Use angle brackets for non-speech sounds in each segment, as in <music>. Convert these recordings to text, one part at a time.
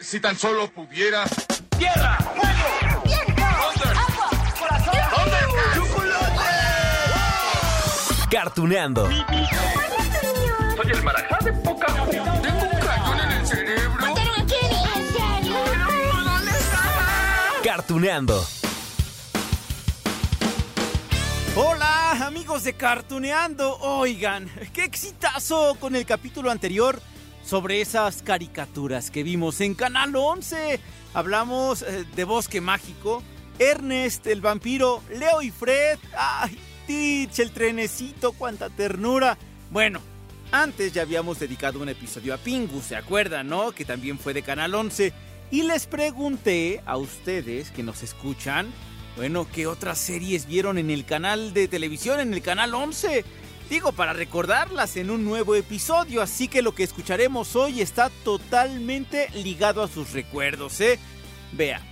Si tan solo pudiera. ¡Tierra! ¡Fuego! ¡Viento! ¡Agua! ¡Corazón! ¡Chocolate! Cartuneando. Soy el marajá de poca Tengo un cañón en el cerebro. ¿Mataron a Kenny? ¿En serio? ¿Dónde está? Cartuneando. Hola amigos de Cartuneando, oigan, qué exitazo con el capítulo anterior sobre esas caricaturas que vimos en Canal 11. Hablamos eh, de Bosque Mágico, Ernest el vampiro, Leo y Fred, ay, Teach el trenecito, cuánta ternura. Bueno, antes ya habíamos dedicado un episodio a Pingu, ¿se acuerdan, no? Que también fue de Canal 11. Y les pregunté a ustedes que nos escuchan, bueno, ¿qué otras series vieron en el canal de televisión, en el canal 11? Digo, para recordarlas en un nuevo episodio, así que lo que escucharemos hoy está totalmente ligado a sus recuerdos, ¿eh? Veamos.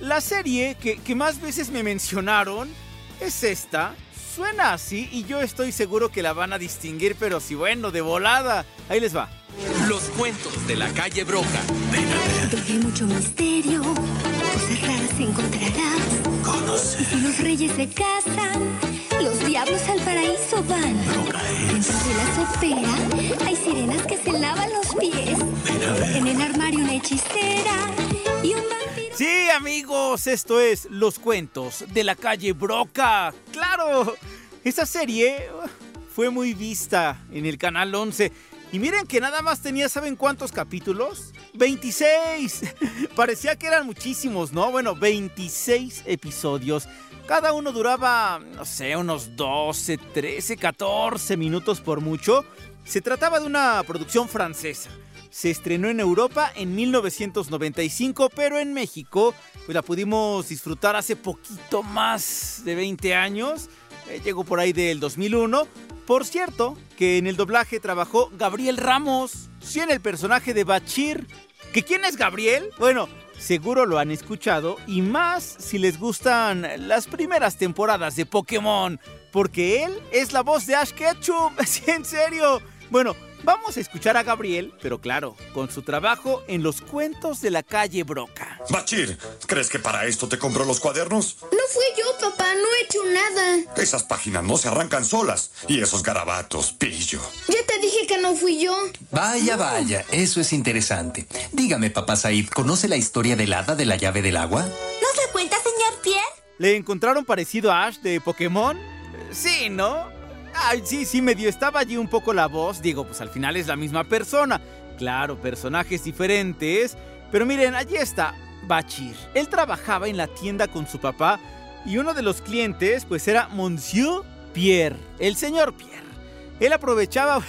La serie que, que más veces me mencionaron es esta. Suena así y yo estoy seguro que la van a distinguir, pero si bueno, de volada. Ahí les va. Los cuentos de la calle Broca. Donde hay mucho misterio, cosas raras encontrarás. Conoce, Los reyes se casan, los diablos al paraíso van. Dentro de la sopera hay sirenas que se lavan los pies. En el armario una hechicera y un vampiro. Sí, amigos, esto es Los Cuentos de la calle Broca. ¡Claro! Esa serie fue muy vista en el canal 11. Y miren que nada más tenía, ¿saben cuántos capítulos? 26. <laughs> Parecía que eran muchísimos, ¿no? Bueno, 26 episodios. Cada uno duraba, no sé, unos 12, 13, 14 minutos por mucho. Se trataba de una producción francesa. Se estrenó en Europa en 1995, pero en México pues la pudimos disfrutar hace poquito más de 20 años. Eh, llegó por ahí del 2001. Por cierto, que en el doblaje trabajó Gabriel Ramos, sí en el personaje de Bachir. ¿Que quién es Gabriel? Bueno, seguro lo han escuchado y más si les gustan las primeras temporadas de Pokémon, porque él es la voz de Ash Ketchum, <laughs> sí, en serio. Bueno, vamos a escuchar a Gabriel, pero claro, con su trabajo en los cuentos de la calle Broca. Bachir, ¿crees que para esto te compró los cuadernos? No fui yo, papá. No he hecho nada. Esas páginas no se arrancan solas. Y esos garabatos, pillo. Ya no fui yo. Vaya, vaya, eso es interesante. Dígame, papá Said, ¿conoce la historia del hada de la llave del agua? ¿Nos la cuenta, señor Pierre? ¿Le encontraron parecido a Ash de Pokémon? Sí, ¿no? Ay, sí, sí, medio estaba allí un poco la voz. Digo, pues al final es la misma persona. Claro, personajes diferentes. Pero miren, allí está Bachir. Él trabajaba en la tienda con su papá y uno de los clientes pues era Monsieur Pierre, el señor Pierre. Él aprovechaba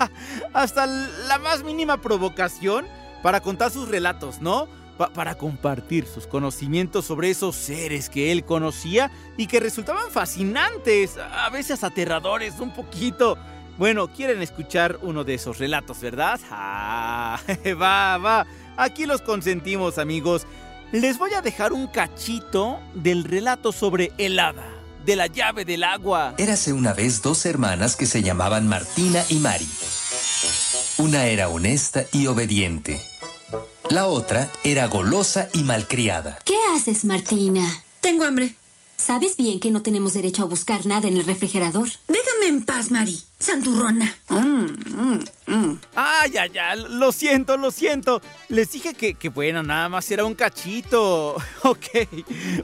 <laughs> hasta la más mínima provocación para contar sus relatos, ¿no? Pa- para compartir sus conocimientos sobre esos seres que él conocía y que resultaban fascinantes, a veces aterradores un poquito. Bueno, quieren escuchar uno de esos relatos, ¿verdad? <laughs> Ah, va, va. Aquí los consentimos, amigos. Les voy a dejar un cachito del relato sobre el hada, de la llave del agua. Érase una vez dos hermanas que se llamaban Martina y Mari. Una era honesta y obediente. La otra era golosa y malcriada. ¿Qué haces, Martina? Tengo hambre. ¿Sabes bien que no tenemos derecho a buscar nada en el refrigerador? Déjame en paz, Mari. Santurrona. Ay, ay, ay, lo siento, lo siento. Les dije que, que bueno, nada más era un cachito. <laughs> Ok.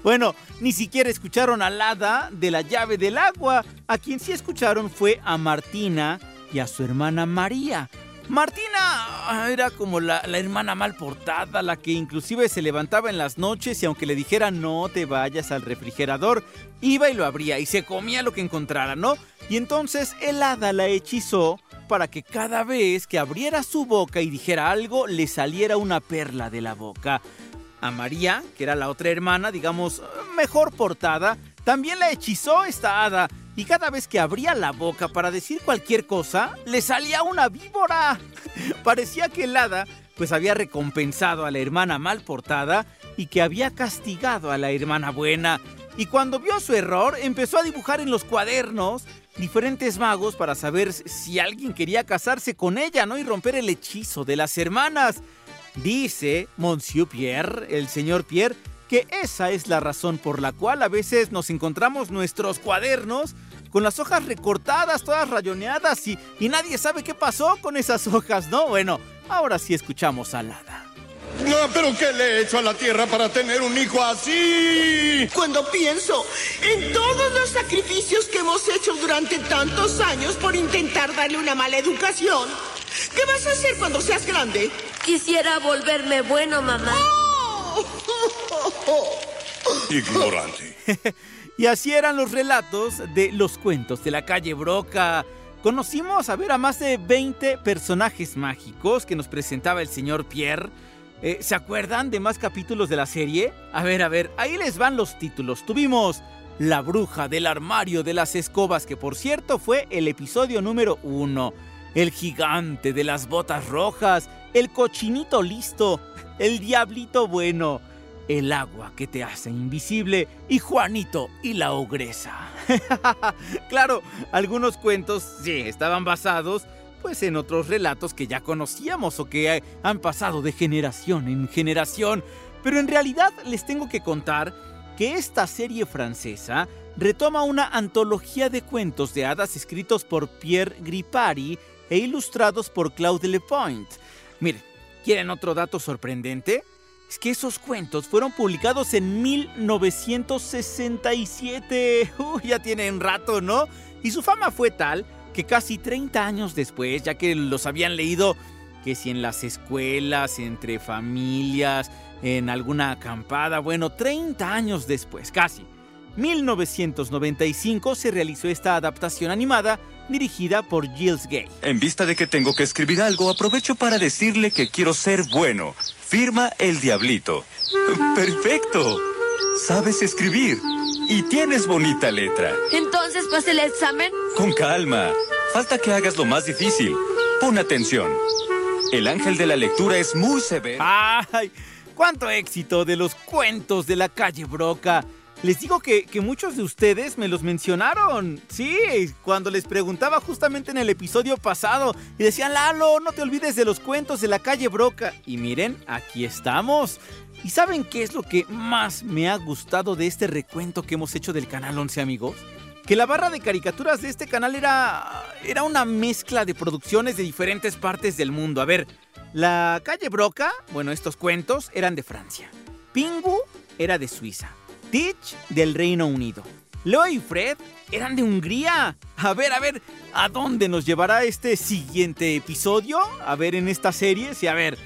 Bueno, ni siquiera escucharon al hada de la llave del agua. A quien sí escucharon fue a Martina y a su hermana María. Martina ah, era como la, hermana mal portada, la que inclusive se levantaba en las noches y aunque le dijera no te vayas al refrigerador, iba y lo abría y se comía lo que encontrara, ¿no? Y entonces el hada la hechizó para que cada vez que abriera su boca y dijera algo, le saliera una perla de la boca. A María, que era la otra hermana, digamos, mejor portada, también la hechizó esta hada. Y cada vez que abría la boca para decir cualquier cosa, le salía una víbora. <laughs> Parecía que el hada pues había recompensado a la hermana mal portada y que había castigado a la hermana buena. Y cuando vio su error, empezó a dibujar en los cuadernos diferentes magos para saber si alguien quería casarse con ella, ¿no? Y romper el hechizo de las hermanas. Dice Monsieur Pierre, el señor Pierre, que esa es la razón por la cual a veces nos encontramos nuestros cuadernos con las hojas recortadas, todas rayoneadas y, y nadie sabe qué pasó con esas <laughs> hojas, ¿no? Bueno, ahora sí escuchamos a Lada. No, pero ¿qué le he hecho a la tierra para tener un hijo así? Cuando pienso en todos los sacrificios que hemos hecho durante tantos años por intentar darle una mala educación, ¿qué vas a hacer cuando seas grande? Quisiera volverme bueno, mamá. Ignorante. <laughs> y así eran los relatos de los cuentos de la calle Broca. Conocimos a ver a más de 20 personajes mágicos que nos presentaba el señor Pierre. Eh, ¿Se acuerdan de más capítulos de la serie? A ver, a ver, ahí les van los títulos. Tuvimos La bruja del armario de las escobas, que por cierto fue el episodio número uno. El gigante de las botas rojas, el cochinito listo, el diablito bueno, el agua que te hace invisible y Juanito y la ogresa. <laughs> claro, algunos cuentos sí estaban basados pues en otros relatos que ya conocíamos o que han pasado de generación en generación, pero en realidad les tengo que contar que esta serie francesa retoma una antología de cuentos de hadas escritos por Pierre Gripari e ilustrados por Claude Lepoint. Miren, ¿quieren otro dato sorprendente? Es que esos cuentos fueron publicados en 1967. Uy, ya tienen rato, ¿no? Y su fama fue tal que casi 30 años después, ya que los habían leído, que si en las escuelas, entre familias, en alguna acampada, bueno, 30 años después, casi. 1995 se realizó esta adaptación animada dirigida por Gilles Gay. En vista de que tengo que escribir algo, aprovecho para decirle que quiero ser bueno. Firma el diablito. Perfecto. Sabes escribir. Y tienes bonita letra. Entonces, ¿pase el examen? Con calma. Falta que hagas lo más difícil. Pon atención. El ángel de la lectura es muy severo. ¡Ay! ¡Cuánto éxito de los cuentos de la calle Broca! Les digo que, que, muchos de ustedes me los mencionaron. Sí, cuando les preguntaba justamente en el episodio pasado y decían, Lalo, no te olvides de los cuentos de la calle Broca. Y miren, aquí estamos. ¿Y saben qué es lo que más me ha gustado de este recuento que hemos hecho del Canal 11, amigos? Que la barra de caricaturas de este canal era, era una mezcla de producciones de diferentes partes del mundo. A ver, la calle Broca, bueno, estos cuentos eran de Francia. Pingu era de Suiza. Teach del Reino Unido. Leo y Fred eran de Hungría. A ver, a ver, ¿a dónde nos llevará este siguiente episodio? A ver, en esta serie, sí, a ver.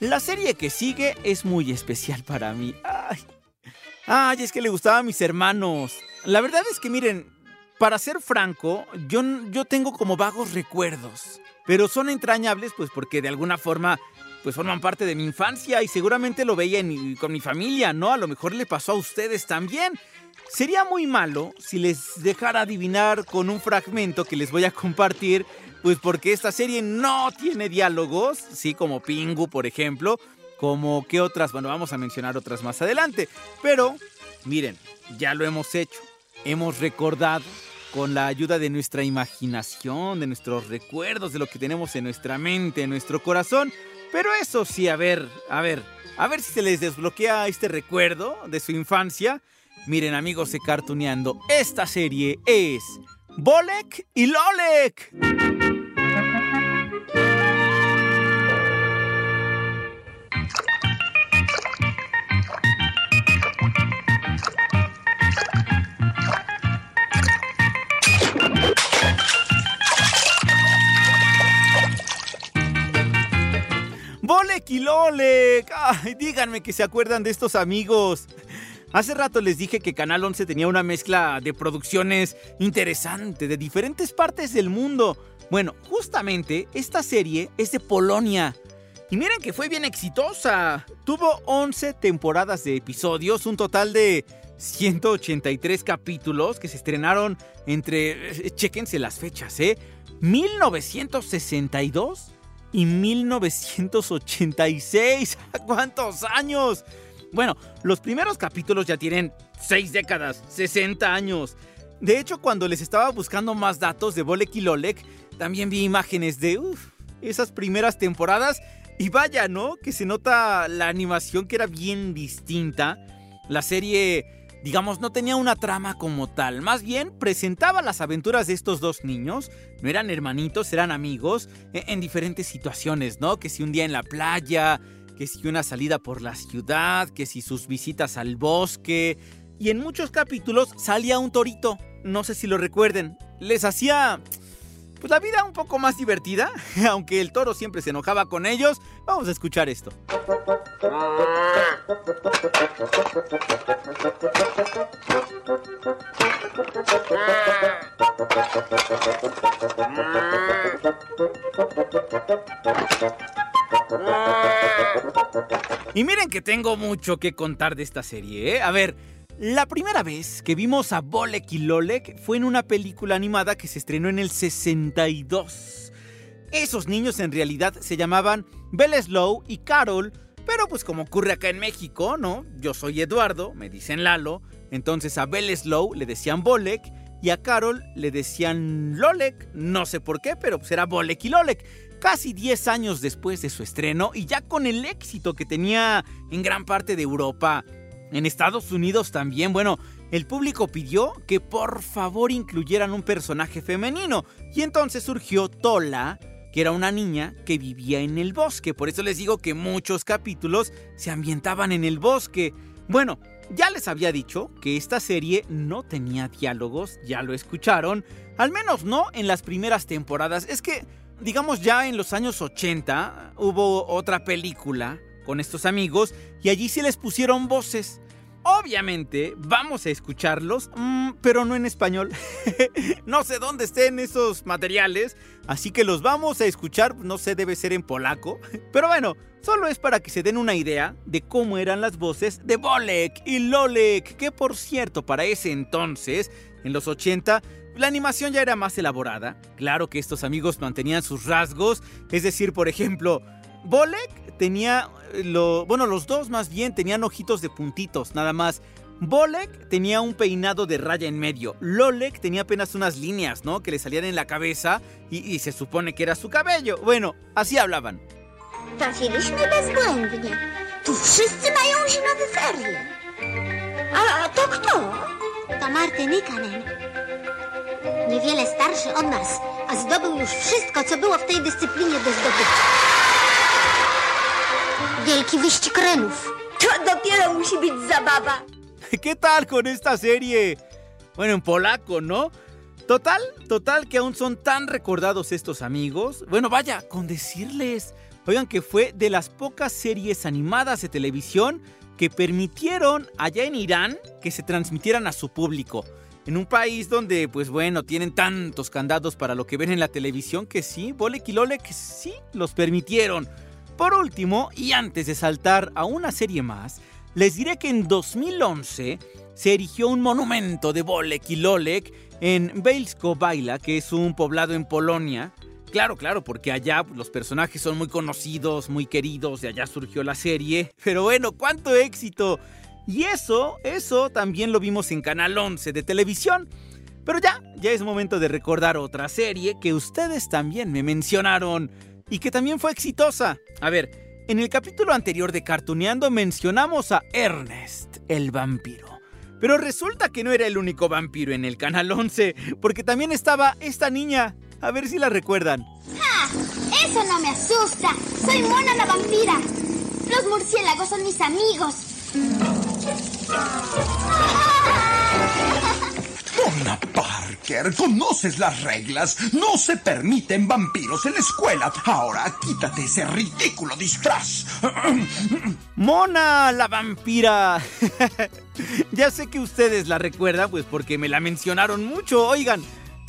La serie que sigue es muy especial para mí. Ay, Ay es que le gustaba a mis hermanos. La verdad es que miren, para ser franco, yo, yo tengo como vagos recuerdos. Pero son entrañables pues porque de alguna forma pues forman parte de mi infancia y seguramente lo veía con mi familia, ¿no? A lo mejor le pasó a ustedes también. Sería muy malo si les dejara adivinar con un fragmento que les voy a compartir, pues porque esta serie no tiene diálogos, sí, como Pingu, por ejemplo, como que otras, bueno, vamos a mencionar otras más adelante, pero miren, ya lo hemos hecho, hemos recordado con la ayuda de nuestra imaginación, de nuestros recuerdos, de lo que tenemos en nuestra mente, en nuestro corazón, pero eso sí, a ver, a ver, a ver si se les desbloquea este recuerdo de su infancia. Miren amigos de Cartuneando, esta serie es Bolek y Lolek. Lolek. Ay, díganme que se acuerdan de estos amigos. Hace rato les dije que Canal 11 tenía una mezcla de producciones interesante de diferentes partes del mundo. Bueno, justamente esta serie es de Polonia. Y miren que fue bien exitosa. Tuvo 11 temporadas de episodios, un total de 183 capítulos que se estrenaron entre, chéquense las fechas, ¿eh? 1962 y 1986. <laughs> ¿Cuántos años? Bueno, los primeros capítulos ya tienen 6 décadas, 60 años. De hecho, cuando les estaba buscando más datos de Bolek y Lolek, también vi imágenes de esas primeras temporadas Y vaya, ¿no? Que se nota la animación que era bien distinta. La serie, digamos, no tenía una trama como tal. Más bien presentaba las aventuras de estos dos niños. No eran hermanitos, eran amigos. e- En diferentes situaciones, ¿no? Que si un día en la playa, que si una salida por la ciudad, que si sus visitas al bosque. Y en muchos capítulos salía un torito. No sé si lo recuerden. Les hacía pues la vida un poco más divertida, <laughs> aunque el toro siempre se enojaba con ellos. Vamos a escuchar esto. Y miren que tengo mucho que contar de esta serie, ¿eh? A ver, la primera vez que vimos a Bolek y Lolek fue en una película animada que se estrenó en el 62. Esos niños en realidad se llamaban Beleslow y Carol, pero pues como ocurre acá en México, ¿no? Yo soy Eduardo, me dicen Lalo, entonces a Beleslow le decían Bolek y a Carol le decían Lolek, no sé por qué, pero pues era Bolek y Lolek. Casi 10 años después de su estreno y ya con el éxito que tenía en gran parte de Europa, en Estados Unidos también, bueno, el público pidió que por favor incluyeran un personaje femenino y entonces surgió Tola, que era una niña que vivía en el bosque. Por eso les digo que muchos capítulos se ambientaban en el bosque. Bueno, ya les había dicho que esta serie no tenía diálogos, ya lo escucharon, al menos no en las primeras temporadas. Es que, digamos ya en los años 80 hubo otra película con estos amigos y allí sí les pusieron voces. Obviamente vamos a escucharlos, mm, pero no en español. <laughs> no sé dónde estén esos materiales, así que los vamos a escuchar, no sé, debe ser en polaco. <laughs> Pero bueno, solo es para que se den una idea de cómo eran las voces de Bolek y Lolek, que por cierto, para ese entonces, en los 80, la animación ya era más elaborada. Claro que estos amigos mantenían sus rasgos, es decir, por ejemplo, Bolek tenía lo, bueno, los dos más bien tenían ojitos de puntitos, nada más. Bolek tenía un peinado de raya en medio. Lolek tenía apenas unas líneas, ¿no? Que le salían en la cabeza y, y se supone que era su cabello. Bueno, así hablaban. Trafiliśmy bezbłędnie. Tu wszyscy mają zimowe ferie. A to kto? To Marty Nikanen. Niewiele starszy od nas, a zdobył już wszystko, co było w tej dyscyplinie do zdobycia. Wielki wyścig renów. To dopiero musi być zabawa. <laughs> ¿Qué tal con esta serie? Bueno, en polaco, ¿no? Total, total que aún son tan recordados estos amigos. Bueno, vaya, con decirles, oigan que fue de las pocas series animadas de televisión que permitieron allá en Irán que se transmitieran a su público. En un país donde, pues bueno, tienen tantos candados para lo que ven en la televisión que sí, Bolek y Lolek sí los permitieron. Por último, y antes de saltar a una serie más, les diré que en 2011 se erigió un monumento de Bolek y Lolek en Bielsko Baila, que es un poblado en Polonia. Claro, claro, porque allá los personajes son muy conocidos, muy queridos, de allá surgió la serie. Pero bueno, cuánto éxito. Y eso, eso también lo vimos en Canal 11 de televisión. Pero ya, ya es momento de recordar otra serie que ustedes también me mencionaron y que también fue exitosa. A ver, en el capítulo anterior de Cartuneando mencionamos a Ernest, el vampiro. Pero resulta que no era el único vampiro en el Canal 11, porque también estaba esta niña. A ver si la recuerdan. ¡Ja! Eso no me asusta. Soy Mona la vampira. Los murciélagos son mis amigos. Donna Parker, conoces las reglas. No se permiten vampiros en la escuela. Ahora quítate ese ridículo disfraz. Mona la vampira. <laughs> ya sé que ustedes la recuerdan, pues porque me la mencionaron mucho. Oigan,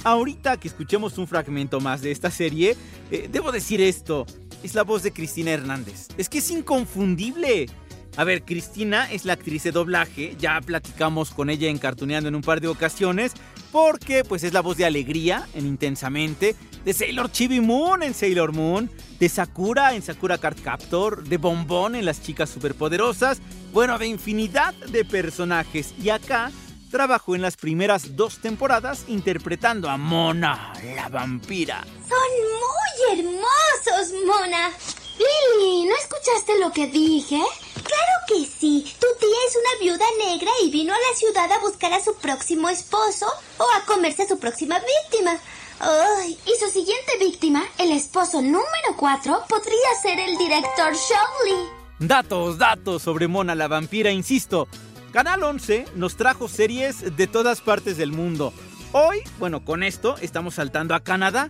ahorita que escuchemos un fragmento más de esta serie, eh, debo decir esto. Es la voz de Cristina Hernández. Es que es inconfundible. A ver, Cristina es la actriz de doblaje, ya platicamos con ella en Cartuneando en un par de ocasiones, porque pues es la voz de Alegría en Intensamente, de Sailor Chibi Moon en Sailor Moon, de Sakura en Sakura Card Captor, de Bombón en Las Chicas Superpoderosas, bueno, de infinidad de personajes. Y acá trabajó en las primeras dos temporadas interpretando a Mona, la vampira. Son muy hermosos, Mona. Lily, ¿no escuchaste lo que dije? Claro que sí. Tu tía es una viuda negra y vino a la ciudad a buscar a su próximo esposo o a comerse a su próxima víctima. Ay, y su siguiente víctima, el esposo número 4, podría ser el director Showley. Datos, datos sobre Mona la vampira, insisto. Canal 11 nos trajo series de todas partes del mundo. Hoy, bueno, con esto estamos saltando a Canadá.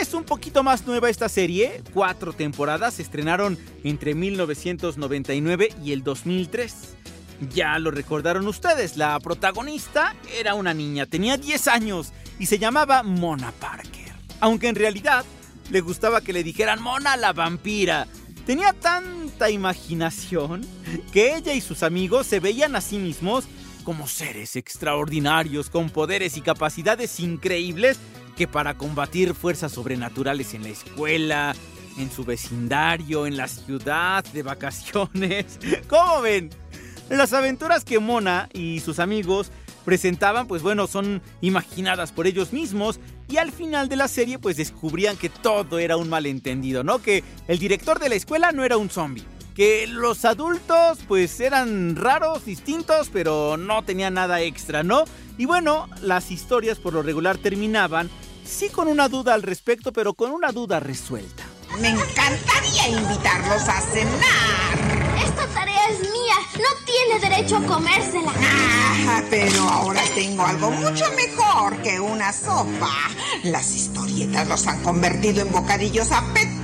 Es un poquito más nueva esta serie, cuatro temporadas se estrenaron entre 1999 y el 2003. Ya lo recordaron ustedes, la protagonista era una niña, tenía 10 años y se llamaba Mona Parker. Aunque en realidad le gustaba que le dijeran Mona la vampira. Tenía tanta imaginación que ella y sus amigos se veían a sí mismos como seres extraordinarios con poderes y capacidades increíbles que para combatir fuerzas sobrenaturales en la escuela, en su vecindario, en la ciudad, de vacaciones. <laughs> ¿Cómo ven? Las aventuras que Mona y sus amigos presentaban, pues bueno, son imaginadas por ellos mismos y al final de la serie pues descubrían que todo era un malentendido, ¿no? Que el director de la escuela no era un zombie, que los adultos pues eran raros, distintos, pero no tenían nada extra, ¿no? Y bueno, las historias por lo regular terminaban sí con una duda al respecto, pero con una duda resuelta. Me encantaría invitarlos a cenar. Esta tarea es mía. No tiene derecho a comérsela. Ah, pero ahora tengo algo mucho mejor que una sopa. Las historietas los han convertido en bocadillos apetitosos.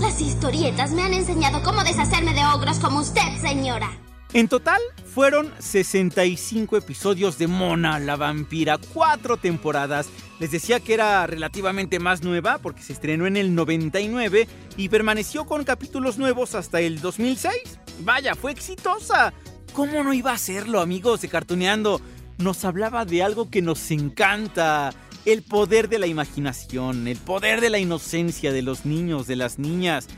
Las historietas me han enseñado cómo deshacerme de ogros como usted, señora. En total fueron 65 episodios de Mona la vampira, cuatro temporadas. Les decía que era relativamente más nueva porque se estrenó en el 99 y permaneció con capítulos nuevos hasta el 2006. Vaya, fue exitosa. ¿Cómo no iba a serlo, amigos de Cartuneando? Nos hablaba de algo que nos encanta. El poder de la imaginación, el poder de la inocencia de los niños, de las niñas.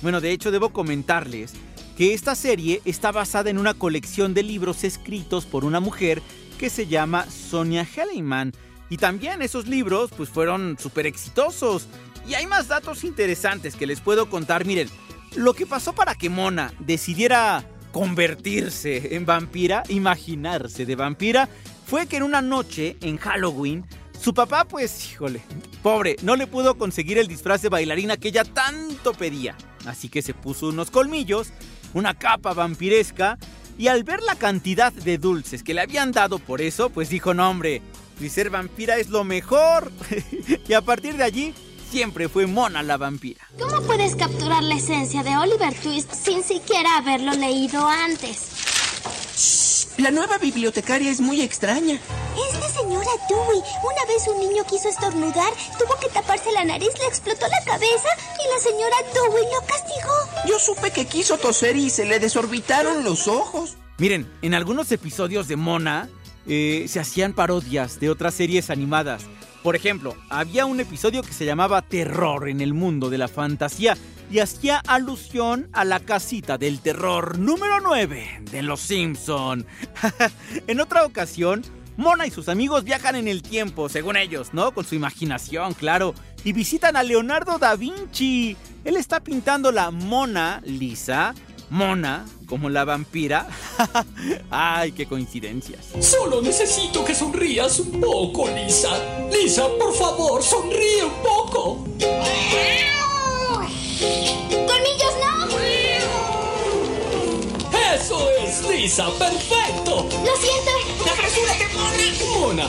Bueno, de hecho debo comentarles que esta serie está basada en una colección de libros escritos por una mujer que se llama Sonia Helliman. Y también esos libros pues fueron súper exitosos. Y hay más datos interesantes que les puedo contar. Miren, lo que pasó para que Mona decidiera convertirse en vampira, imaginarse de vampira, fue que en una noche, en Halloween, su papá, pues, híjole, pobre, no le pudo conseguir el disfraz de bailarina que ella tanto pedía. Así que se puso unos colmillos, una capa vampiresca, y al ver la cantidad de dulces que le habían dado por eso, pues dijo, no hombre, si ser vampira es lo mejor. <laughs> y a partir de allí, siempre fue Mona la vampira. ¿Cómo puedes capturar la esencia de Oliver Twist sin siquiera haberlo leído antes? La nueva bibliotecaria es muy extraña. Es Dewey. Una vez un niño quiso estornudar, tuvo que taparse la nariz, le explotó la cabeza y la señora Dewey lo castigó. Yo supe que quiso toser y se le desorbitaron los ojos. Miren, en algunos episodios de Mona eh, se hacían parodias de otras series animadas. Por ejemplo, había un episodio que se llamaba Terror en el mundo de la fantasía y hacía alusión a la casita del terror número 9 de Los Simpson. <laughs> en otra ocasión, Mona y sus amigos viajan en el tiempo, según ellos, ¿no? Con su imaginación, claro, y visitan a Leonardo da Vinci. Él está pintando la Mona Lisa, Mona, como la vampira. <laughs> Ay, qué coincidencias. Solo necesito que sonrías un poco, Lisa. Lisa, por favor, sonríe un poco. ¡Eso es, Lisa! ¡Perfecto! Lo siento. ¡Apresúrate, Mona! Mona,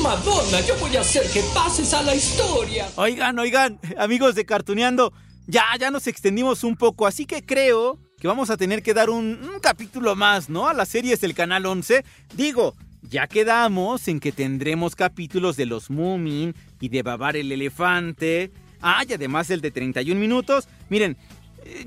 Madonna, yo voy a hacer que pases a la historia. Oigan, oigan, amigos de Cartuneando, ya, ya nos extendimos un poco, así que creo que vamos a tener que dar un, un capítulo más, ¿no? A las series del Canal 11. Digo, ya quedamos en que tendremos capítulos de los Moomin y de Babar el Elefante. Ah, y además el de 31 minutos. Miren,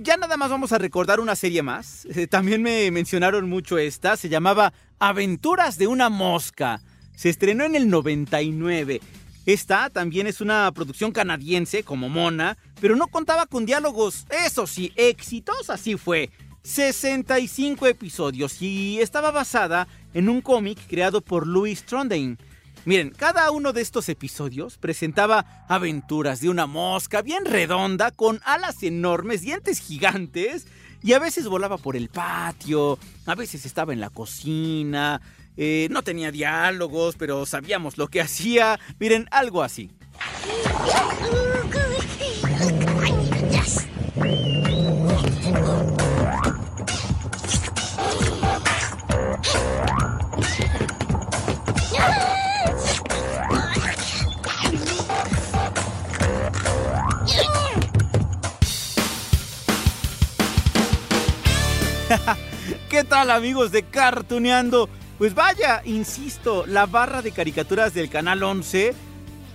ya nada más vamos a recordar una serie más. Eh, También me mencionaron mucho esta. Se llamaba Aventuras de una mosca. Se estrenó en el 99. Esta también es una producción canadiense como Mona, pero no contaba con diálogos. Eso sí, exitosa sí fue. 65 episodios y estaba basada en un cómic creado por Louis Trondheim. Miren, cada uno de estos episodios presentaba aventuras de una mosca bien redonda con alas enormes, dientes gigantes y a veces volaba por el patio, a veces estaba en la cocina, eh, no tenía diálogos, pero sabíamos lo que hacía. Miren, algo así. <laughs> <laughs> ¿Qué tal amigos de Cartuneando? Pues vaya, insisto, la barra de caricaturas del Canal 11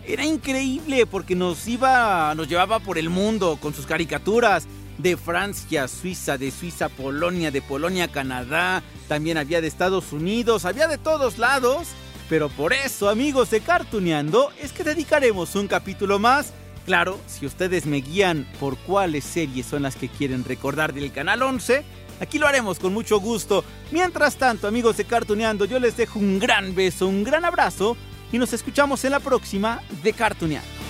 era increíble porque nos iba, nos llevaba por el mundo con sus caricaturas de Francia, Suiza, de Suiza, Polonia, de Polonia, Canadá, también había de Estados Unidos, había de todos lados. Pero por eso, amigos de Cartuneando, es que dedicaremos un capítulo más. Claro, si ustedes me guían por cuáles series son las que quieren recordar del Canal 11, Aquí lo haremos con mucho gusto. Mientras tanto, amigos de Cartuneando, yo les dejo un gran beso, un gran abrazo y nos escuchamos en la próxima de Cartuneando.